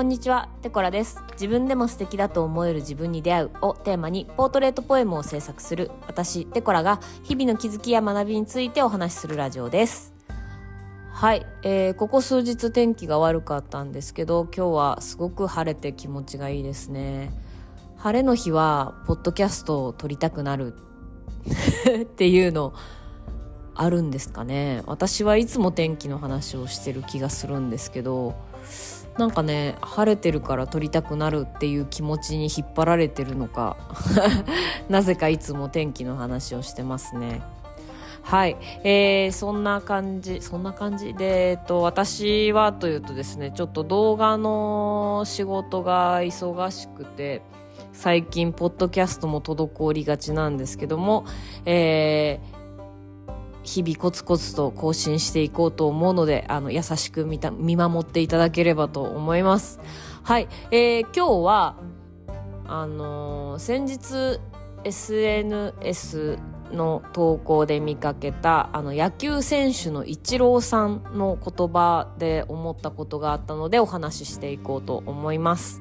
こんにちは、テコラです。自分でも素敵だと思える自分に出会うをテーマにポートレートポエムを制作する私、テコラが日々の気づきや学びについてお話しするラジオです。はい、えー、ここ数日天気が悪かったんですけど、今日はすごく晴れて気持ちがいいですね。晴れの日は、ポッドキャストを撮りたくなる っていうのあるんですかね。私はいつも天気の話をしてる気がするんですけど、なんかね晴れてるから撮りたくなるっていう気持ちに引っ張られてるのか なぜかいつも天気の話をしてますねはい、えー、そんな感じそんな感じで、えっと、私はというとですねちょっと動画の仕事が忙しくて最近ポッドキャストも滞りがちなんですけどもえー日々コツコツと更新していこうと思うので、あの、優しく見た、見守っていただければと思います。はい。えー、今日は、あのー先日 SNS の投稿で見かけた、あの、野球選手のイチローさんの言葉で思ったことがあったのでお話ししていこうと思います。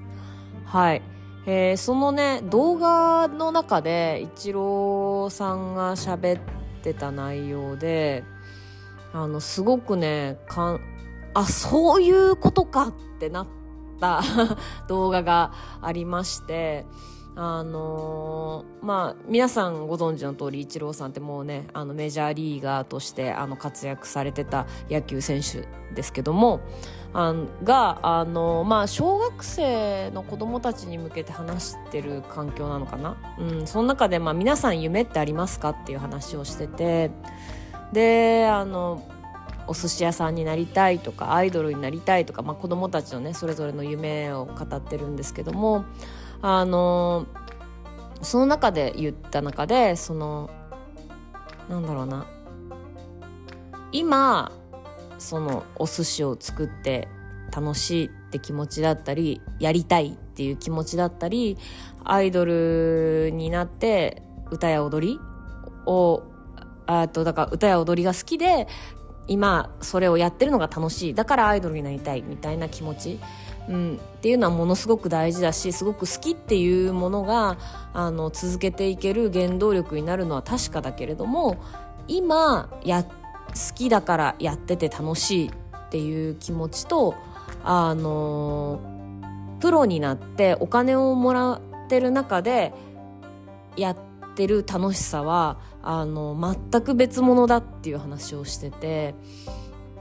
はい。えーそのね、動画の中で、イチローさんが喋ってた内容で、あの、すごくね、かん、あ、そういうことかってなった 動画がありまして、あのーまあ、皆さんご存知の通り、イチローさんってもうね、あの、メジャーリーガーとして、あの、活躍されてた野球選手ですけども、あんが、あの、まあ、小学生の子供たちに向けて話してる環境なのかな？うん、その中で、まあ、皆さん夢ってありますかっていう話をしてて、で、あの、お寿司屋さんになりたいとか、アイドルになりたいとか、まあ、子供たちのね、それぞれの夢を語ってるんですけども、あの、その中で言った中で、その、なんだろうな、今、そのお寿司を作って楽しいって気持ちだったりやりたいっていう気持ちだったりアイドルになって歌や踊りをあとだから歌や踊りが好きで今それをやってるのが楽しい。だからアイドルになりたいみたいな気持ち、うん、っていうのはものすごく大事だしすごく好きっていうものがあの続けていける原動力になるのは確かだけれども今や好好きだからやってて楽しいっていう気持ちとあのプロになってお金をもらってる中でやってる楽しさはあの全く別物だっていう話をしてて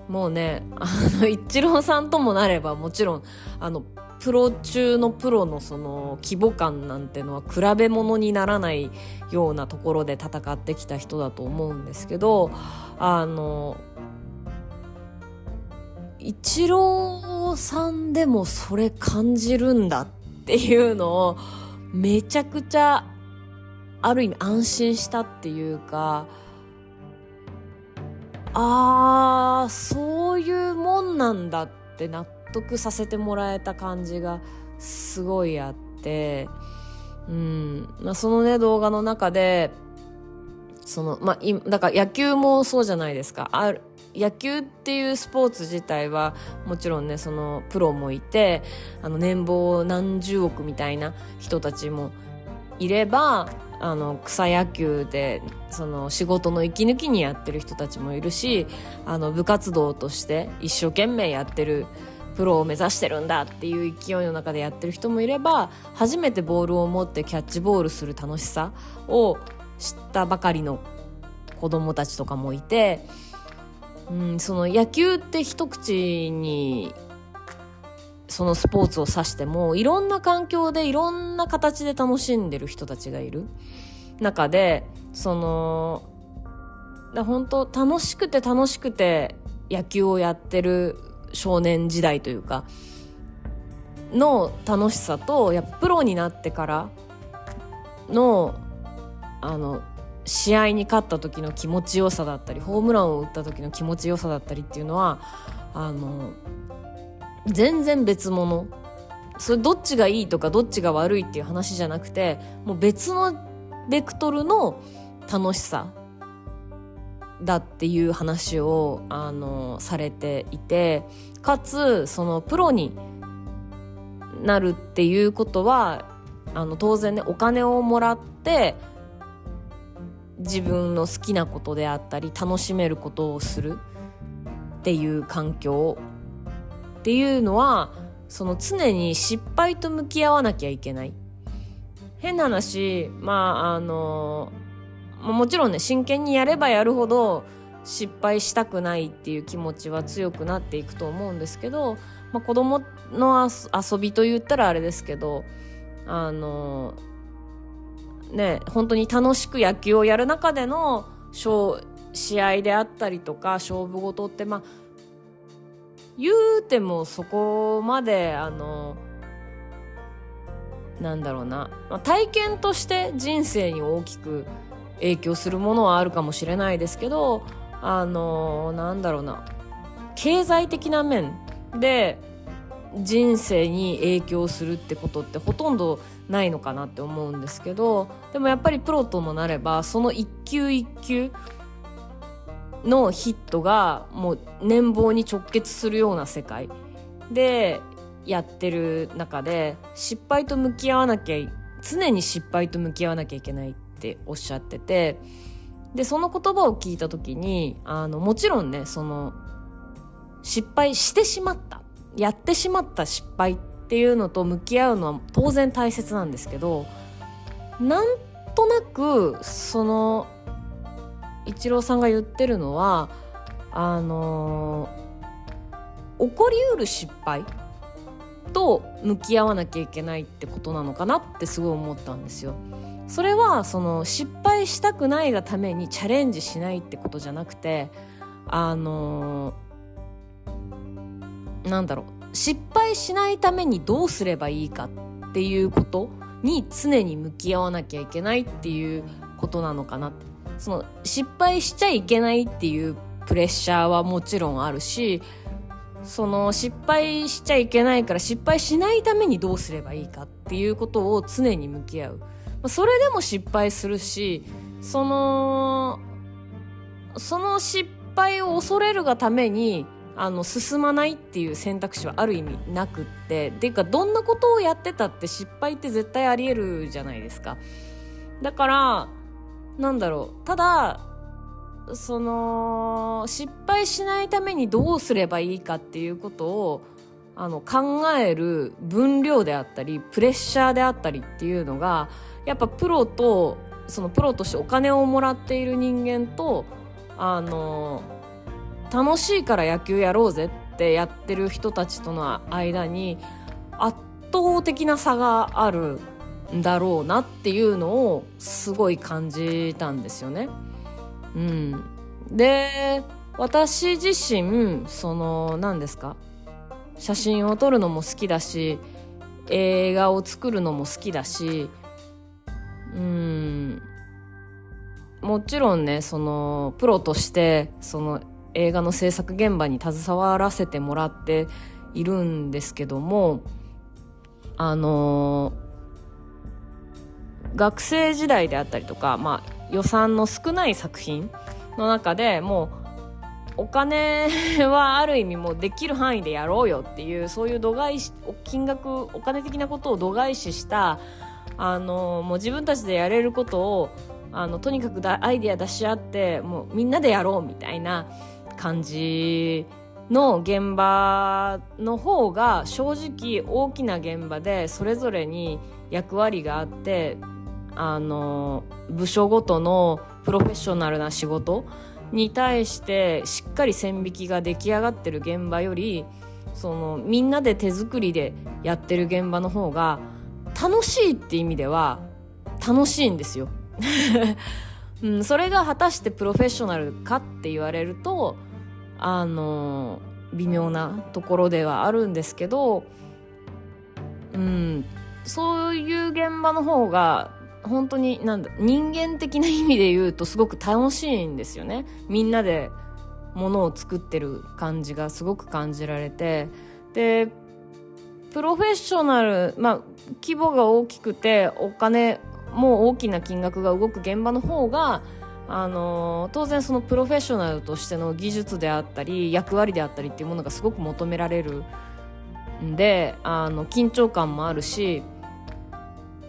もうねあのイチローさんともなればもちろんあのプロ中のプロのその規模感なんてのは比べ物にならないようなところで戦ってきた人だと思うんですけどあのイチローさんでもそれ感じるんだっていうのをめちゃくちゃある意味安心したっていうかあーそういうもんなんだって納得させてもらえた感じがすごいあってうん。まあ、そのね動画の中でそのまあだから野球もそうじゃないですか。ある野球っていうスポーツ自体はもちろんねそのプロもいてあの年俸何十億みたいな人たちもいればあの草野球でその仕事の息抜きにやってる人たちもいるしあの部活動として一生懸命やってるプロを目指してるんだっていう勢いの中でやってる人もいれば初めてボールを持ってキャッチボールする楽しさを知ったばかりの子供たちとかもいて、うん、その野球って一口にそのスポーツを指してもいろんな環境でいろんな形で楽しんでる人たちがいる。中でそのだ本当楽しくて楽しくて野球をやってる少年時代というかの楽しさとやっぱプロになってからのあの試合に勝った時の気持ちよさだったりホームランを打った時の気持ちよさだったりっていうのはあの全然別物。それどっちがいいとかどっちが悪いっていう話じゃなくてもう別のベクトルの楽しさだっていう話をあのされていてかつそのプロになるっていうことはあの当然ねお金をもらって自分の好きなことであったり楽しめることをするっていう環境っていうのはその常に失敗と向き合わなきゃいけない。変な話まああのもちろんね真剣にやればやるほど失敗したくないっていう気持ちは強くなっていくと思うんですけど、まあ、子供の遊びと言ったらあれですけどあのね本当に楽しく野球をやる中での試合であったりとか勝負事ってまあ言うてもそこまであのなんだろうな、まあ、体験として人生に大きく影響するものはあるかもしれないですけどあのなんだろうな。経済的な面で人生に影響するってことってほとんどないのかなって思うんですけどでもやっぱりプロともなればその一球一球のヒットがもう年俸に直結するような世界でやってる中で失敗と向き合わなきゃ常に失敗と向き合わなきゃいけないっておっしゃっててでその言葉を聞いた時にあのもちろんねその失敗してしまったやってしまった失敗っていうのと向き合うのは当然大切なんですけどなんとなくそのイチローさんが言ってるのはあのー、起こりうる失敗と向き合わなきゃいけないってことなのかなってすごい思ったんですよ。それはその失敗したくないがためにチャレンジしないってことじゃなくてあのー、なんだろう失敗しないためにどうすればいいかっていうことに常に向き合わなきゃいけないっていうことなのかなその失敗しちゃいけないっていうプレッシャーはもちろんあるしその失敗しちゃいけないから失敗しないためにどうすればいいかっていうことを常に向き合う。それでも失敗するし、その、その失敗を恐れるがために、あの、進まないっていう選択肢はある意味なくって、ていうか、どんなことをやってたって失敗って絶対あり得るじゃないですか。だから、なんだろう。ただ、その、失敗しないためにどうすればいいかっていうことを、あの、考える分量であったり、プレッシャーであったりっていうのが、やっぱプロと、そのプロとしてお金をもらっている人間と、あの、楽しいから野球やろうぜってやってる人たちとの間に、圧倒的な差があるんだろうなっていうのをすごい感じたんですよね。うん。で、私自身、その、何ですか？写真を撮るのも好きだし、映画を作るのも好きだし、うん、もちろんね、その、プロとして、その、映画の制作現場に携わらせてもらっているんですけども、あの学生時代であったりとか、まあ、予算の少ない作品の中でもうお金 はある意味もうできる範囲でやろうよっていうそういう度外視金額お金的なことを度外視したあのもう自分たちでやれることをあのとにかくだアイディア出し合ってもうみんなでやろうみたいな感じの現場の方が正直大きな現場でそれぞれに役割があってあの部署ごとのプロフェッショナルな仕事に対してしっかり線引きが出来上がってる現場よりそのみんなで手作りでやってる現場の方が楽しいって意味では楽しいんですよ、うん、それが果たしてプロフェッショナルかって言われるとあの微妙なところではあるんですけどうんそういう現場の方が本当になんだ人間的な意味で言うとすごく楽しいんですよね。みんなでものを作ってる感じがすごく感じられて。でプロフェッショナルまあ規模が大きくてお金も大きな金額が動く現場の方があの当然そのプロフェッショナルとしての技術であったり役割であったりっていうものがすごく求められるんであの緊張感もあるし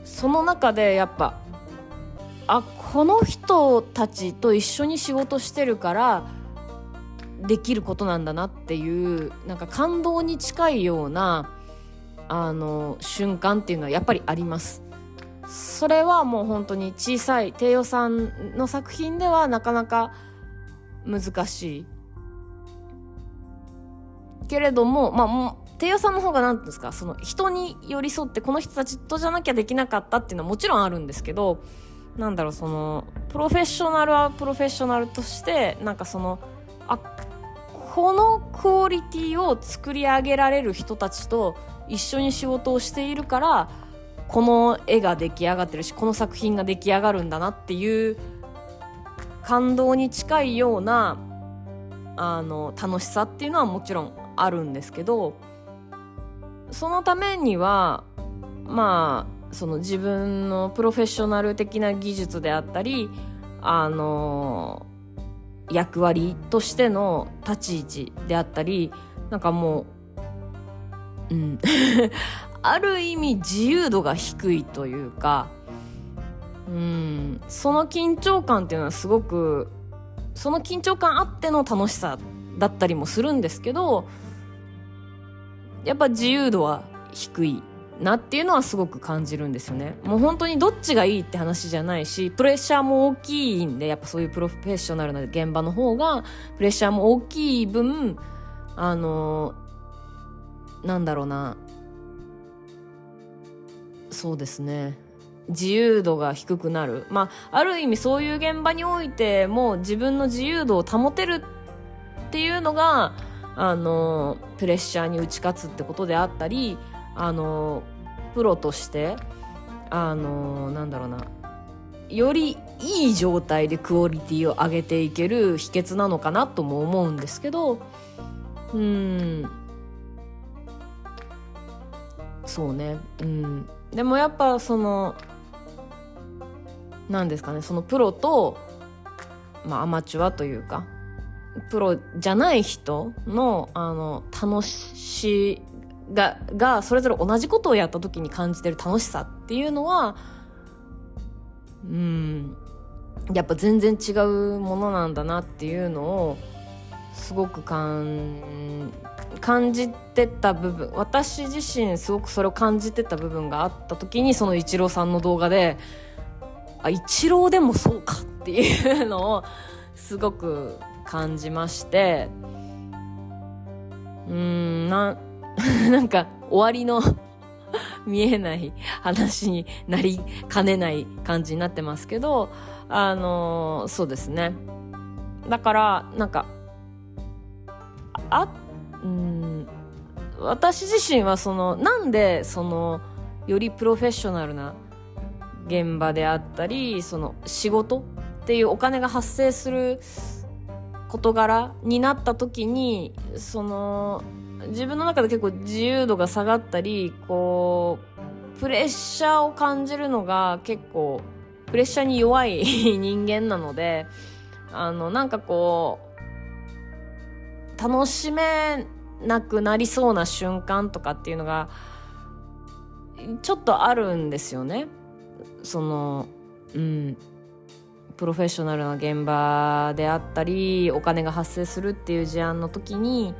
その中でやっぱあこの人たちと一緒に仕事してるからできることなんだなっていうなんか感動に近いようなあの瞬間っていうのはやっぱりあります。それはもう本当に小さい低予算の作品ではなかなか難しい。けれどもまあもう低予算の方が何ていうんですかその人に寄り添ってこの人たちとじゃなきゃできなかったっていうのはもちろんあるんですけどなんだろうそのプロフェッショナルはプロフェッショナルとしてなんかそのあこのクオリティを作り上げられる人たちと一緒に仕事をしているからこの絵が出来上がってるしこの作品が出来上がるんだなっていう感動に近いようなあの楽しさっていうのはもちろんあるんですけどそのためにはまあその自分のプロフェッショナル的な技術であったりあの役割としての立ち位置であったりなんかもううん。ある意味自由度が低いというかうんその緊張感っていうのはすごくその緊張感あっての楽しさだったりもするんですけどやっぱ自由度は低いなっていうのはすごく感じるんですよね。もう本当にどっちがいいって話じゃないし、プレッシャーも大きいんで、やっぱそういうプロフェッショナルな現場の方が、プレッシャーも大きい分、あの、なんだろうな、そうですね。自由度が低くなる。まあ、ある意味そういう現場においても自分の自由度を保てるっていうのが、あの、プレッシャーに打ち勝つってことであったり、あのプロとしてあのなんだろうなよりいい状態でクオリティを上げていける秘訣なのかなとも思うんですけどうんそうねうんでもやっぱその何ですかねそのプロと、まあ、アマチュアというかプロじゃない人のあの楽しががそれぞれ同じことをやった時に感じてる楽しさっていうのはうんやっぱ全然違うものなんだなっていうのをすごく感感じてた部分私自身すごくそれを感じてた部分があった時にそのイチローさんの動画であイチローでもそうかっていうのをすごく感じましてうんな なんか終わりの 見えない話になりかねない感じになってますけど、あの、そうですね。だから、なんか、あっ、うん、私自身はその、なんでその、よりプロフェッショナルな現場であったり、その仕事っていうお金が発生する事柄になった時に、その、自分の中で結構自由度が下がったり、こう、プレッシャーを感じるのが結構、プレッシャーに弱い 人間なので、あの、なんかこう、楽しめなくなりそうな瞬間とかっていうのが、ちょっとあるんですよね。その、うん。プロフェッショナルな現場であったり、お金が発生するっていう事案の時に、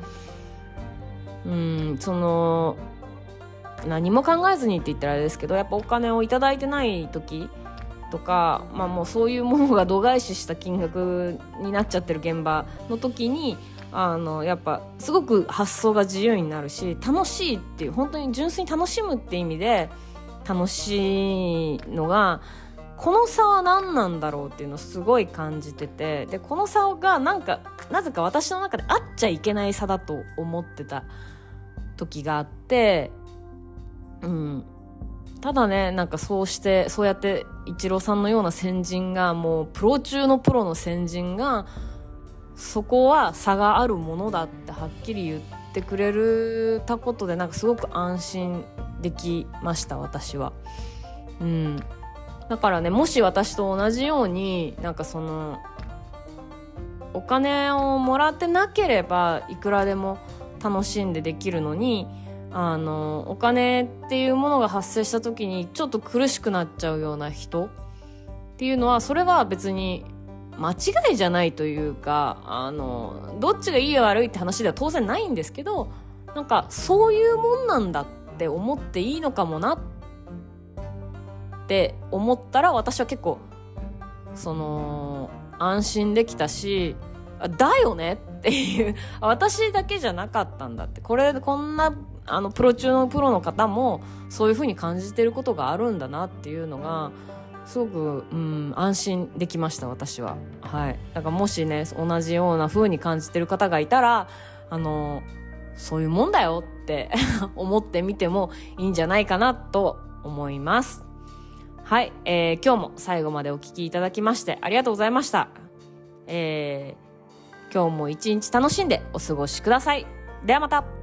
うんその何も考えずにって言ったらあれですけどやっぱお金を頂いてない時とか、まあ、もうそういうものが度外視した金額になっちゃってる現場の時にあのやっぱすごく発想が自由になるし楽しいっていう本当に純粋に楽しむって意味で楽しいのがこの差は何なんだろうっていうのをすごい感じててでこの差がなんかなぜか私の中であっちゃいけない差だと思ってた時があって、うん。ただね、なんかそうして、そうやって、イチローさんのような先人が、もう、プロ中のプロの先人が、そこは差があるものだってはっきり言ってくれるたことで、なんかすごく安心できました、私は。うん。だからね、もし私と同じように、なんかその、お金をもらってなければいくらでも楽しんでできるのにあの、お金っていうものが発生した時にちょっと苦しくなっちゃうような人っていうのは、それは別に間違いじゃないというか、あの、どっちがいい悪いって話では当然ないんですけど、なんかそういうもんなんだって思っていいのかもなって思ったら私は結構、その、安心できたし、だよねっていう、私だけじゃなかったんだって。これ、こんなあのプロ中のプロの方もそういう風に感じてることがあるんだなっていうのがすごく、うん、安心できました私は。はい。だからもしね同じような風に感じてる方がいたらあのそういうもんだよって 思ってみてもいいんじゃないかなと思います。はい、えー、今日も最後までお聴きいただきましてありがとうございました。えー、今日も一日楽しんでお過ごしください。ではまた。